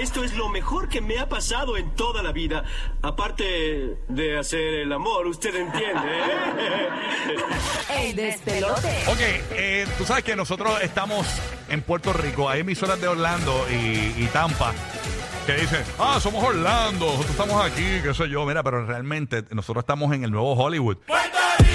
Esto es lo mejor que me ha pasado en toda la vida. Aparte de hacer el amor, usted entiende. ¿eh? El despelote. Ok, eh, tú sabes que nosotros estamos en Puerto Rico, hay emisoras de Orlando y, y Tampa que dicen, ah, somos Orlando, nosotros estamos aquí, qué sé yo, mira, pero realmente nosotros estamos en el nuevo Hollywood. ¡Oh!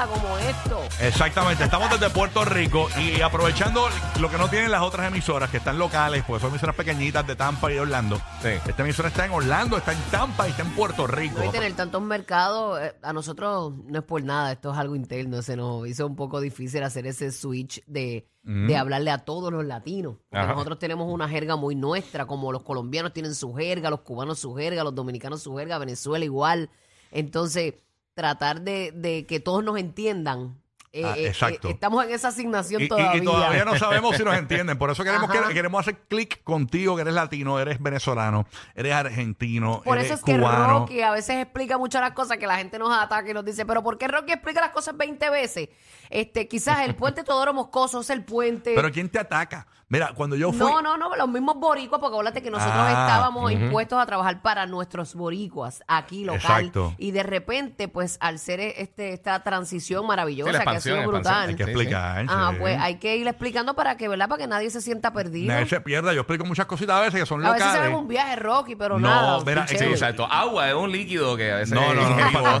Nada como esto. Exactamente, estamos desde Puerto Rico y aprovechando lo que no tienen las otras emisoras que están locales, pues son emisoras pequeñitas de Tampa y de Orlando. Esta emisora está en Orlando, está en Tampa y está en Puerto Rico. No tener tantos mercados, eh, a nosotros no es por nada, esto es algo interno, se nos hizo un poco difícil hacer ese switch de, de hablarle a todos los latinos. Porque Ajá. nosotros tenemos una jerga muy nuestra, como los colombianos tienen su jerga, los cubanos su jerga, los dominicanos su jerga, Venezuela igual. Entonces, tratar de, de que todos nos entiendan. eh, Ah, eh, exacto. eh, estamos en esa asignación Y, y- todavía. y todavía no sabemos si nos entienden. Por eso queremos, Ajá. que- queremos hacer clic contigo, que eres latino, eres venezolano, eres argentino, Por eres eso es que cubano. Rocky a veces explica muchas las cosas que la gente nos ataca y nos dice, pero ¿por qué Rocky explica las cosas 20 veces? Este, quizás el puente Todoro Moscoso es el puente. Pero ¿quién te ataca? Mira, cuando yo fui... no, no, no, los mismos boricuas, porque acuérdate que nosotros Ah, estábamos impuestos a trabajar para nuestros boricuas aquí local. Exacto. Y de repente, pues al ser este, esta transición maravillosa Sí, la que ha sido expansión, brutal. Hay que Sí, explicar. Ajá, sí. pues hay que ir explicando para que, ¿verdad? Para que nadie se sienta perdido. Nadie se pierda. Yo explico muchas cositas a veces que son A veces se locales. ve un viaje Rocky, pero No, nada. mira, sí, Sí, chévere. exacto. Agua es un líquido que a veces. No, no, no, no.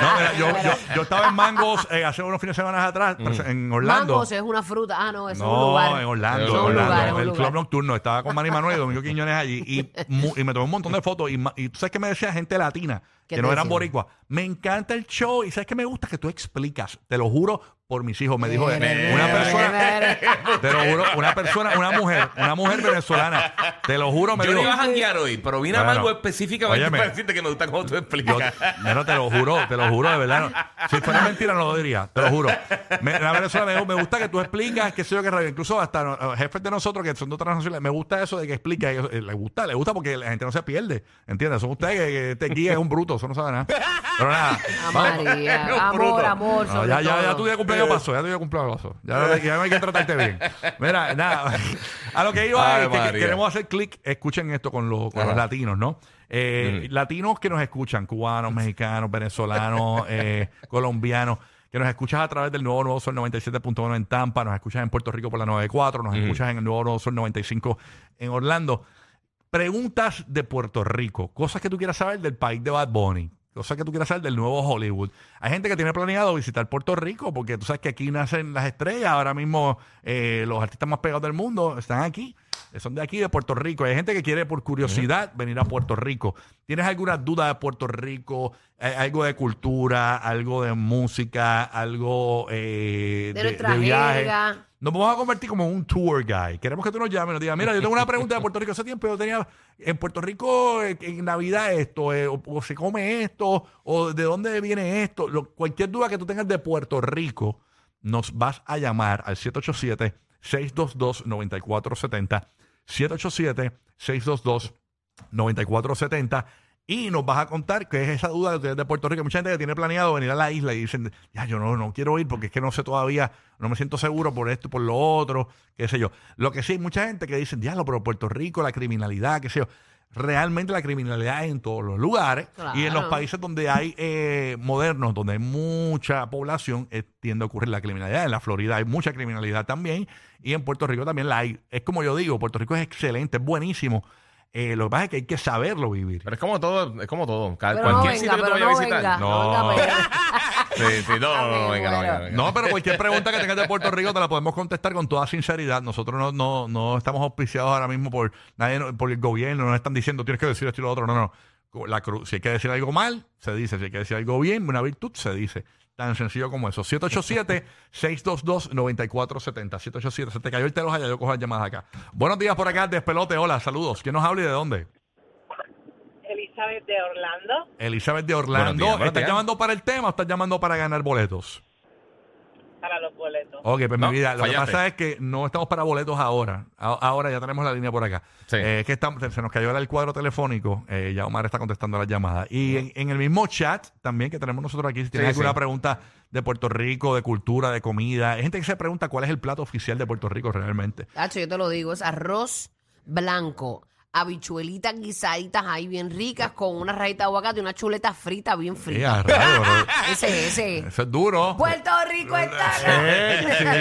No, mira, yo, yo, yo estaba en Mangos eh, hace unos fines de semana atrás, en Orlando. Mangos es una fruta. Ah, no, es un No, lugar. en Orlando, Orlando, lugar, un el club nocturno. Estaba con Manny Manuel y Domingo Quiñones allí y, mu- y me tomé un montón de fotos. Y, ma- y tú sabes que me decía gente latina, ¿Qué que te no eran decían? boricuas. Me encanta el show y sabes que me gusta que tú explicas. Te lo juro por mis hijos. Me dijo Mire, una persona, mire. te lo juro, una persona, una mujer, una mujer venezolana. Te lo juro, me Yo no dijo. iba a janguear hoy, pero vine a Bueno, algo específicamente óyeme. para decirte que me gusta cómo tú Yo, explicas. no, te lo juro, te lo juro, de verdad. no. Si fuera mentira, no lo diría, te lo juro. Me, la Venezuela me, me gusta que tú explicas, que sé yo, que radio. Incluso hasta no, eh, jefes de nosotros que son de otras naciones, me gusta eso de que explica. y eso, eh, le gusta, le gusta porque la gente no se pierde. ¿Entiendes? Son ustedes que, que este guía es un bruto, eso no sabe nada. Pero nada. Vamos. María, amor, bruto. amor, No, sobre ya, ya, ya todo. tu día de cumpleaños pasó, ya cumpleaños pasó. Ya, ya no hay que tratarte bien. Mira, nada, a lo que iba es que queremos hacer clic, escuchen esto con los, con los latinos, ¿no? Eh, Latinos que nos escuchan, cubanos, mexicanos, venezolanos, eh, colombianos, que nos escuchas a través del nuevo Nuevo Sol 97.1 en Tampa, nos escuchas en Puerto Rico por la 94, nos escuchas en el nuevo Nuevo Sol 95 en Orlando. Preguntas de Puerto Rico, cosas que tú quieras saber del país de Bad Bunny, cosas que tú quieras saber del nuevo Hollywood. Hay gente que tiene planeado visitar Puerto Rico porque tú sabes que aquí nacen las estrellas, ahora mismo eh, los artistas más pegados del mundo están aquí, son de aquí, de Puerto Rico. Hay gente que quiere por curiosidad venir a Puerto Rico. ¿Tienes alguna duda de Puerto Rico? Eh, algo de cultura, algo de música, algo eh, De nuestra viaje? jerga. Nos vamos a convertir como un tour guy. Queremos que tú nos llames y nos digas, mira, yo tengo una pregunta de Puerto Rico. Hace tiempo yo tenía en Puerto Rico eh, en Navidad esto, eh, o, o se come esto, o de dónde viene esto. Lo- cualquier duda que tú tengas de Puerto Rico, nos vas a llamar al 787-622-9470. 787-622-9470. Y nos vas a contar qué es esa duda que de Puerto Rico. Mucha gente que tiene planeado venir a la isla y dicen, ya, yo no, no quiero ir porque es que no sé todavía, no me siento seguro por esto por lo otro, qué sé yo. Lo que sí, mucha gente que dicen, diablo, pero Puerto Rico, la criminalidad, qué sé yo. Realmente la criminalidad es en todos los lugares y en los países donde hay eh, modernos, donde hay mucha población, eh, tiende a ocurrir la criminalidad. En la Florida hay mucha criminalidad también y en Puerto Rico también la hay. Es como yo digo, Puerto Rico es excelente, es buenísimo. Eh, lo que pasa es que hay que saberlo vivir. Pero es como todo, es como todo. Cada- Pero no cualquier venga, sitio que tú pero vayas no a visitar. venga. No, No venga, Sí, sí, no, no, no, Ok, venga, no, bueno. venga, venga. No, pero cualquier pregunta que tengas de Puerto Rico te la podemos contestar con toda sinceridad. Nosotros no, no, no estamos auspiciados ahora mismo por nadie, no- por el gobierno, no nos están diciendo tienes que decir esto y lo otro. No, no. La cru- si hay que decir algo mal, se dice. Si hay que decir algo bien, una virtud, se dice. Tan sencillo como eso. 787-622-9470. 787. Se te cayó el teléfono allá, yo cojo las llamadas acá. Buenos días por acá, Despelote. Hola, saludos. ¿Quién nos habla y de dónde? Elizabeth de Orlando. Elizabeth de Orlando. Buenos días, buenos ¿Estás días. llamando para el tema o estás llamando para ganar boletos? Para los boletos. Ok, pues No, mi vida, lo que pasa es que no estamos para boletos ahora. A- ahora ya tenemos la línea por acá. Sí. Eh, es que estamos- se nos cayó el cuadro telefónico. Eh, ya Omar está contestando las llamadas. Y en, en el mismo chat también que tenemos nosotros aquí, si tienes Sí, alguna sí. pregunta de Puerto Rico, de cultura, de comida. Hay gente que se pregunta cuál es el plato oficial de Puerto Rico realmente. Tacho, yo te lo digo, es arroz blanco, habichuelitas guisaditas ahí bien ricas con una rajita de aguacate y una chuleta frita bien Sí, frita. bro. Ese, ese. Eso es duro. Puerto Rico está Eh, sí, ¿qué?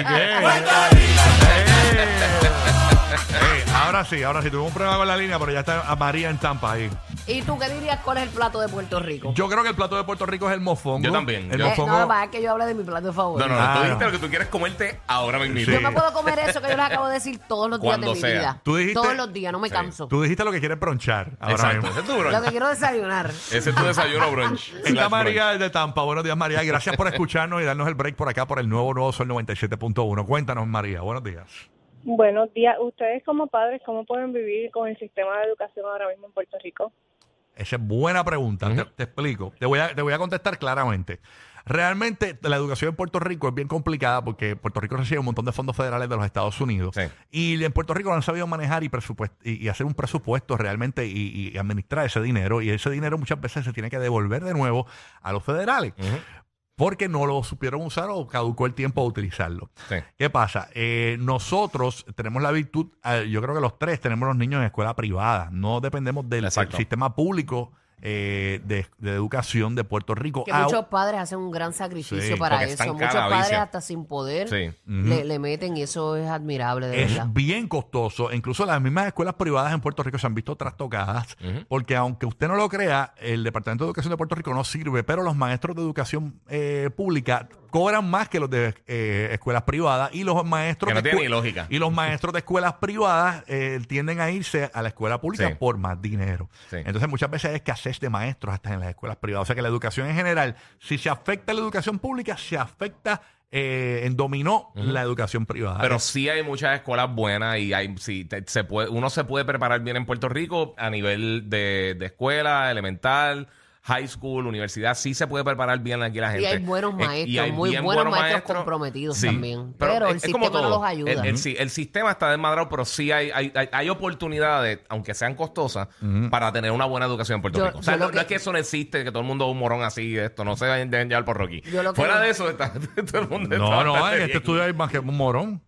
Eh, ahora sí, ahora sí. Tuvimos un problema con la línea, pero ya está María en Tampa ahí. ¿Y tú qué dirías cuál es el plato de Puerto Rico? Yo creo que el plato de Puerto Rico es el mofongo. Yo también. El Yo- Eh, mofongo. no, es que yo hablé de mi plato favorito. No, no, no. Ah, tú no. dijiste lo que tú quieres comerte ahora mismo. Sí. Yo me puedo comer eso que yo les acabo de decir todos los días Cuando de mi sea. vida. Tú dijiste- Todos los días, no me Sí. canso. Tú dijiste lo que quieres bronchar ahora Exacto. mismo. Ese es tu Lo que brunch. quiero desayunar. Ese es tu desayuno brunch. Está Slash María desde Tampa. Buenos días, María. Gracias por escucharnos y darnos el break por acá por el nuevo Nuevo Sol 97.1. Cuéntanos, María. Buenos días. Buenos días. Ustedes como padres, ¿cómo pueden vivir con el sistema de educación ahora mismo en Puerto Rico? Esa es buena pregunta. te, te explico. Te voy, a, te voy a contestar claramente. Realmente la educación en Puerto Rico es bien complicada porque Puerto Rico recibe un montón de fondos federales de los Estados Unidos. Sí. Y en Puerto Rico no han sabido manejar y, y, y hacer un presupuesto realmente y, y administrar ese dinero. Y ese dinero muchas veces se tiene que devolver de nuevo a los federales. Porque no lo supieron usar o caducó el tiempo de utilizarlo. Sí. ¿Qué pasa? Eh, nosotros tenemos la virtud, eh, yo creo que los tres tenemos los niños en escuela privada. No dependemos del Exacto. sistema público eh, de, de educación de Puerto Rico. Que Ah, muchos padres hacen un gran sacrificio Sí, para porque están eso. Muchos padres vicio. hasta sin poder Sí. le, le meten y eso es admirable, de es verdad. bien costoso. Incluso las mismas escuelas privadas en Puerto Rico se han visto trastocadas. Porque aunque usted no lo crea, el Departamento de Educación de Puerto Rico no sirve, pero los maestros de educación eh, pública cobran más que los de eh, escuelas privadas y los maestros Que no de tiene escue- ni lógica. y los maestros de escuelas privadas eh, tienden a irse a la escuela pública Sí. por más dinero. Sí. Entonces muchas veces hay escasez de maestros hasta en las escuelas privadas. O sea que la educación en general, si se afecta la educación pública, se afecta eh, en dominó la educación privada. Pero sí hay muchas escuelas buenas y hay, sí, te- se puede, uno se puede preparar bien en Puerto Rico a nivel de, de escuela, elemental, high school, universidad. Sí se puede preparar bien aquí la gente. Y hay buenos Eh, maestros, y hay muy buenos maestros comprometidos también. Pero el es- es como sistema no los ayuda. El, el el sistema está desmadrado, pero sí hay, hay, hay, hay oportunidades, aunque sean costosas, para tener una buena educación en Puerto Yo- Rico. O sea, no, es que- eso no existe, que todo el mundo es un morón así, esto, no se dejen dejen llevar por Rocky. Que- Fuera de eso, está, todo el mundo está No, no, en este estudio hay más que un morón.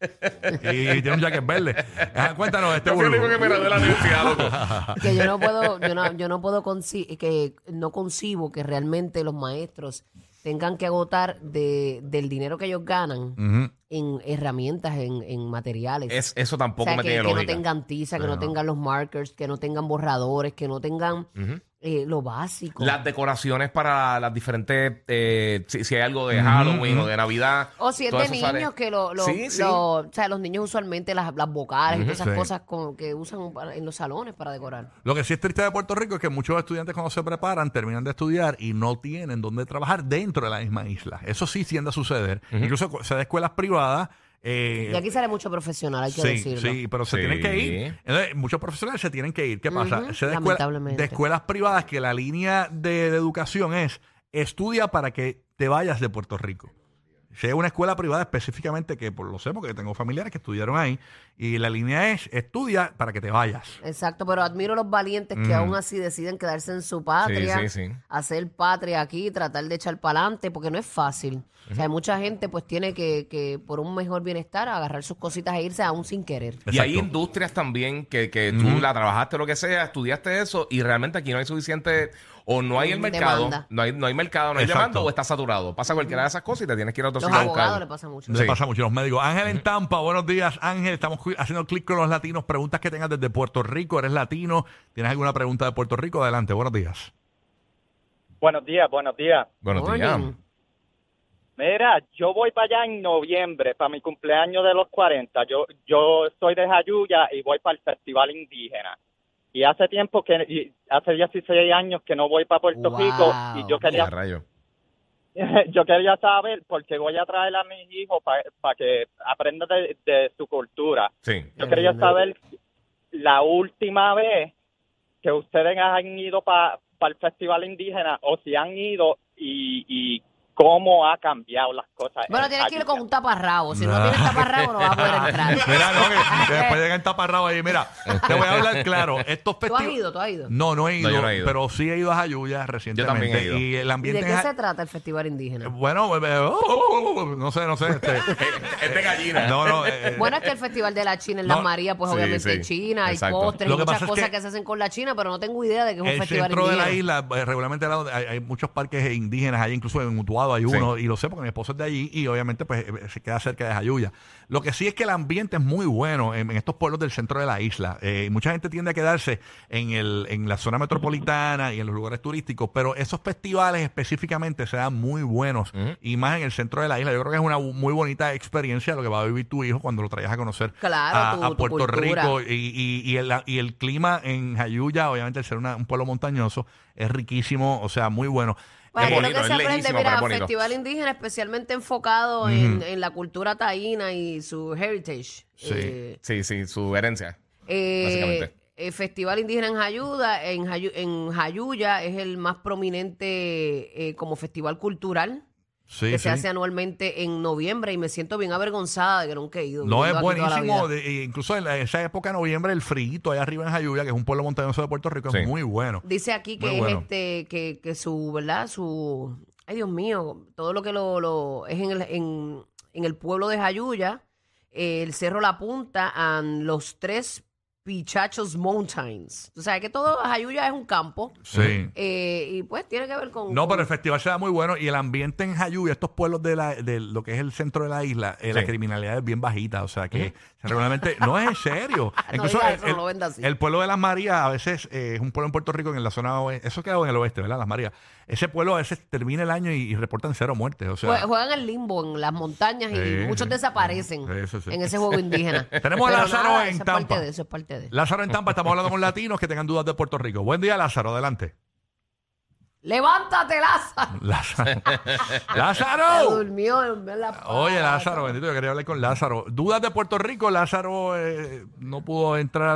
Y tiene un jacket verde. Ajá, cuéntanos, este Yo fui el único que me gradué de la universidad, loco. que yo no puedo, yo no, yo no puedo conci- que no concibo que realmente los maestros tengan que agotar de, del dinero que ellos ganan Ujú. en herramientas, en, en materiales. Es, eso o tampoco sea, me que, tiene que no lógica. tengan tiza, que no tengan los markers, que no tengan borradores, que no tengan eh, lo básico. Las decoraciones para las diferentes, eh, si, si hay algo de Halloween o de Navidad. O si es de niños, sale. que lo, lo- Sí, sí. lo- o sea, los niños usualmente las, las vocales y todas esas Sí. cosas como que usan en los salones para decorar. Lo que sí es triste de Puerto Rico es que muchos estudiantes cuando se preparan terminan de estudiar y no tienen dónde trabajar dentro de la misma isla. Eso sí tiende a suceder. Incluso se de escuelas privadas. Eh, Y aquí sale mucho profesional, hay que sí, decirlo. sí, pero se Sí. tienen que ir. Entonces, muchos profesionales se tienen que ir. ¿Qué pasa? Se de, escuela- lamentablemente. de escuelas privadas que la línea de, de educación es estudia para que te vayas de Puerto Rico. Si hay una escuela privada específicamente que por lo sé porque tengo familiares que estudiaron ahí y la línea es estudia para que te vayas. Exacto, pero admiro los valientes que aún así deciden quedarse en su patria. Sí, sí, sí. hacer patria aquí, tratar de echar para adelante, porque no es fácil. O sea, mucha gente pues tiene que, que, por un mejor bienestar, agarrar sus cositas e irse aún sin querer. Y hay Exacto. industrias también que, que tú la trabajaste, lo que sea, estudiaste eso y realmente aquí no hay suficiente, o no hay el mercado, Demanda. no hay, no hay mercado, no hay Exacto. demanda o está saturado. Pasa cualquiera de esas cosas y te tienes que ir a otro Los sitio a abogados le buscarlo. pasa mucho. Le Sí. pasa mucho a los médicos. Ángel en Tampa, buenos días. Ángel, estamos cu- haciendo clic con los latinos. Preguntas que tengas desde Puerto Rico. ¿Eres latino? ¿Tienes alguna pregunta de Puerto Rico? Adelante, buenos días. Buenos días, buenos días. Buenos Morning. días. Mira, yo voy para allá en noviembre, para mi cumpleaños de los 40. Yo yo soy de Jayuya y voy para el Festival Indígena. Y hace tiempo que, y hace 16 años que no voy para Puerto Wow. Rico y yo quería, rayo. yo quería saber, porque voy a traer a mis hijos para que aprendan de, de su cultura. Sí. Yo quería lindo. saber la última vez que ustedes han ido para el Festival Indígena o si han ido y, y cómo ha cambiado las cosas. Bueno, en tienes que ir con un taparrabo. Si no Ah. tienes taparrabo, no vas a poder entrar. Mira, no, que, que después llegan taparrabos ahí. Mira, te voy a hablar claro. Estos ¿Tú has ido? ¿Tú has ido? No, no he ido, No, yo no he ido. pero sí he ido a Jayuya recientemente. también he ido. Y el ¿Y ambiente de qué se trata el Festival Indígena? Bueno, eh, oh, oh, oh, no sé, no sé. Este, Es de gallina. no, no. eh, Bueno, es que el Festival de la China en No, Las Marías, pues sí, obviamente sí, China, hay exacto. postres, Lo y que muchas pasa es cosas que- que, se hacen con la China, pero no tengo idea de que es un el festival centro de indígena. la isla, eh, regularmente hay muchos parques indígenas, hay incluso en Utuado hay Sí. uno, y lo sé porque mi esposo es de allí, y obviamente pues eh, se queda cerca de Jayuya. Lo que sí es que el ambiente es muy bueno en, en estos pueblos del centro de la isla. Eh, mucha gente tiende a quedarse en, el, en la zona metropolitana y en los lugares turísticos, pero esos festivales específicamente se dan muy buenos, y más en el centro de la isla. Yo creo que es una muy bonita experiencia lo que va a vivir tu hijo cuando lo traigas a conocer Claro, a, tu- a tu Puerto. Rico y, y- y el, y el clima en Jayuya, obviamente, al ser una- un pueblo montañoso, es riquísimo, o sea, muy bueno. Eh, creo bonito, que es se aprende, mira, es. Festival Indígena especialmente enfocado en, en la cultura taína y su heritage. Sí. Eh, Sí, sí, su herencia. eh, Básicamente. el Festival Indígena en Jayuya, en, Jayu- en Jayuya es el más prominente eh, como festival cultural sí, que sí. se hace anualmente en noviembre y me siento bien avergonzada de que nunca he ido. No, es buenísimo. vida. de- e incluso en la- esa época de noviembre, el frío allá arriba en Jayuya, que es un pueblo montañoso de Puerto Rico, Sí. es muy bueno. Dice aquí que Muy es bueno. este, que, que su, ¿verdad? Su, ay Dios mío, todo lo que lo, lo es en el, en, en el pueblo de Jayuya, eh, el Cerro La Punta, and los tres Pichachos Mountains. Tú sabes que todo Jayuya es un campo. Sí. eh, y pues tiene que ver con... No, con- pero el festival se da muy bueno y el ambiente en Jayuya, estos pueblos de, la, de lo que es el centro de la isla, eh, la criminalidad es bien bajita, o sea que regularmente no es en serio. Incluso el, eso, no lo venda así. el pueblo de las Marías a veces eh, es un pueblo en Puerto Rico en la zona oeste, eso queda en el oeste, ¿verdad? Las Marías. Ese pueblo a veces termina el año y, y reportan cero muertes, o sea. Jue- Juegan al limbo en las montañas y Sí, muchos sí. desaparecen Eso sí. en ese juego indígena. Tenemos a Pero Lázaro nada, en eso es Tampa. parte de eso, es parte de Lázaro en Tampa, estamos hablando con latinos que tengan dudas de Puerto Rico. Buen día, Lázaro, adelante. ¡Levántate, Lázaro! Lázaro. Se ¡Lázaro! durmió, durmió en la. Oye, Lázaro, bendito, yo quería hablar con Lázaro. Dudas de Puerto Rico, Lázaro eh, no pudo entrar, a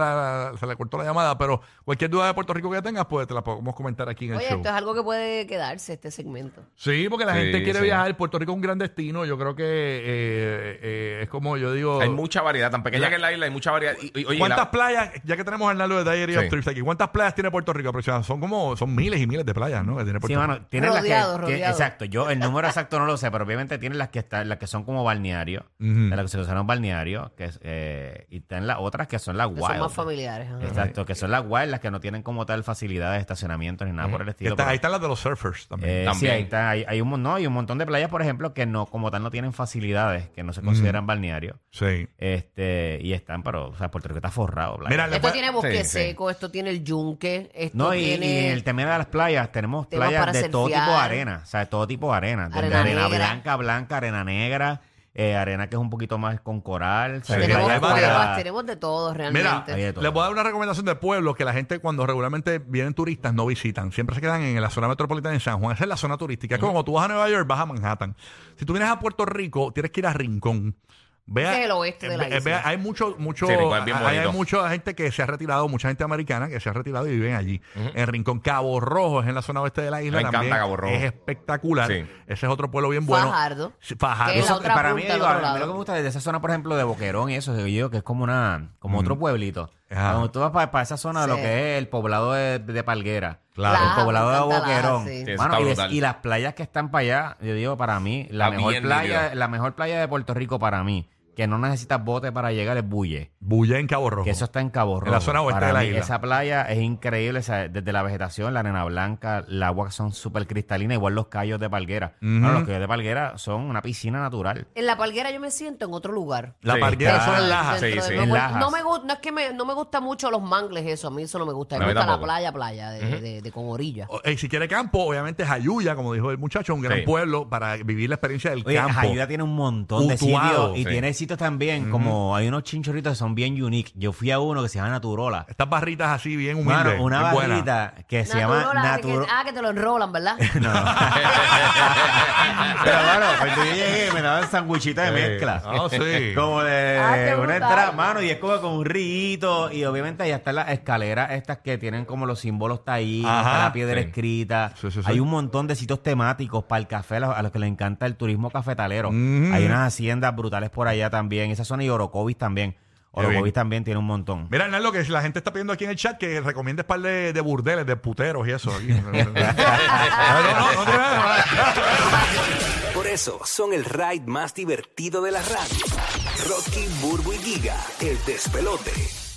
la- se le cortó la llamada, pero cualquier duda de Puerto Rico que tengas, pues te la podemos comentar aquí en el Oye, show. esto es algo que puede quedarse, este segmento. Sí, porque la Sí, gente quiere sí. viajar. Puerto Rico es un gran destino. Yo creo que eh, eh, es como yo digo. Hay mucha variedad, tan pequeña La- que es la isla, hay mucha variedad. Y- y- oye, ¿Cuántas la- playas, ya que tenemos a Arnaldo de Diary of Sí. Trips aquí, cuántas playas tiene Puerto Rico aproximadamente? Son como, son miles y miles de playas, ¿no? Que tiene Puerto Sí, Rico. mano, tienen las Rodeado, que, que- rodeado. exacto, yo el número exacto no lo sé, pero obviamente tienen las que están, las que son como balneario, Ujú. de las que se consideran balneario, que es, eh, y están las otras que son las Que wild. son más familiares. Exacto, que son las wild, las que no tienen como tal facilidades de estacionamiento ni nada por el estilo. está- pero- ahí están las de los surfers también. Eh, sí, ahí está, hay, hay un, no, hay un montón de playas, por ejemplo, que no, como tal, no tienen facilidades, que no se consideran balnearios. sí. Este, y están, pero, o sea, Puerto Rico está forrado. Mira, Esto tiene bosque Sí, sí. seco, esto tiene el yunque, esto No, y, y tiene... en el tema de las playas, tenemos Temas playas para de todo tipo de arena, o sea, de todo tipo de arena. Desde Arena blanca, blanca, arena negra, eh, arena que es un poquito más con coral. Sí, tenemos hay de todo realmente. Todo. les voy a dar una recomendación de pueblos que la gente cuando regularmente vienen turistas no visitan. Siempre se quedan en la zona metropolitana de San Juan. Esa es la zona turística. Es como cuando tú vas a Nueva York, vas a Manhattan. Si tú vienes a Puerto Rico, tienes que ir a Rincón. Vea, es el oeste de la ve- isla. vea, hay mucho, mucho, Sí, Rincón es bien hay, hay bonito. mucha gente que se ha retirado, mucha gente americana que se ha retirado y viven allí. En Rincón, Cabo Rojo es en la zona oeste de la isla. Me encanta también. Cabo Rojo. Es espectacular. Sí. Ese es otro pueblo bien bueno. Fajardo. Sí, Fajardo. Que es la Eso, otra para punta mí, del digo, otro a mí lo que me gusta de esa zona, por ejemplo, de Boquerón y eso, que yo que es como una, como otro pueblito. Ajá. Cuando tú vas para, esa zona de lo Sí. que es el poblado de, de Palguera. Claro. El Claro, poblado de encanta la- Boquerón. sí. Sí, eso Mano, está y, es- brutal. y las playas que están para allá, yo digo, para mí, la Está mejor bien playa, nítido. la mejor playa de Puerto Rico para mí, que no necesitas bote para llegar, es Bulle. Bulla en Cabo Rojo. Que eso está en Cabo Rojo. En la zona oeste Para de la mí, isla. Esa playa es increíble, o sea, desde la vegetación, la arena blanca, el agua son súper cristalinas, igual los callos de Palguera. Bueno, los callos de Palguera son una piscina natural. En la palguera yo me siento en otro lugar. La Sí. parguera Está- son en Dentro Lajas. Sí, de- sí. no, En me- Lajas. no me gusta, no es que me, no me gusta mucho los mangles eso, a mí eso no me gusta, A me mí gusta la tampoco. playa, playa, de, de- de- con orilla. O- Y si quiere campo, obviamente Jayuya, como dijo el muchacho, un gran Sí. pueblo para vivir la experiencia del Oye, campo. Jayuya tiene un montón de Utuado, sitios y sí. tiene también, como hay unos chinchorritos que son bien unique. Yo fui a uno que se llama Naturola. Estas barritas así bien humildes. Mano, una barrita que se llama Naturola, ah, que te lo enrolan, ¿verdad? No, no. Pero bueno, cuando yo llegué me daban sandwichitos de mezcla. Ah, sí. Como de Ah, una entrada, mano, y es como con un rito. Y obviamente ahí están las escaleras estas que tienen como los símbolos Ajá. está la piedra Sí. escrita. Sí, sí, sí. Hay un montón de sitios temáticos para el café, a los, a los que les encanta el turismo cafetalero. Hay unas haciendas brutales por allá también. Esa zona y Orocovis también. Orocovis también tiene un montón. Mira, Hernán, que la gente está pidiendo aquí en el chat que recomiendes par de, de burdeles, de puteros y eso. no, no, no. Por eso son el ride más divertido de la radio. Rocky, Burbu y Giga, el despelote.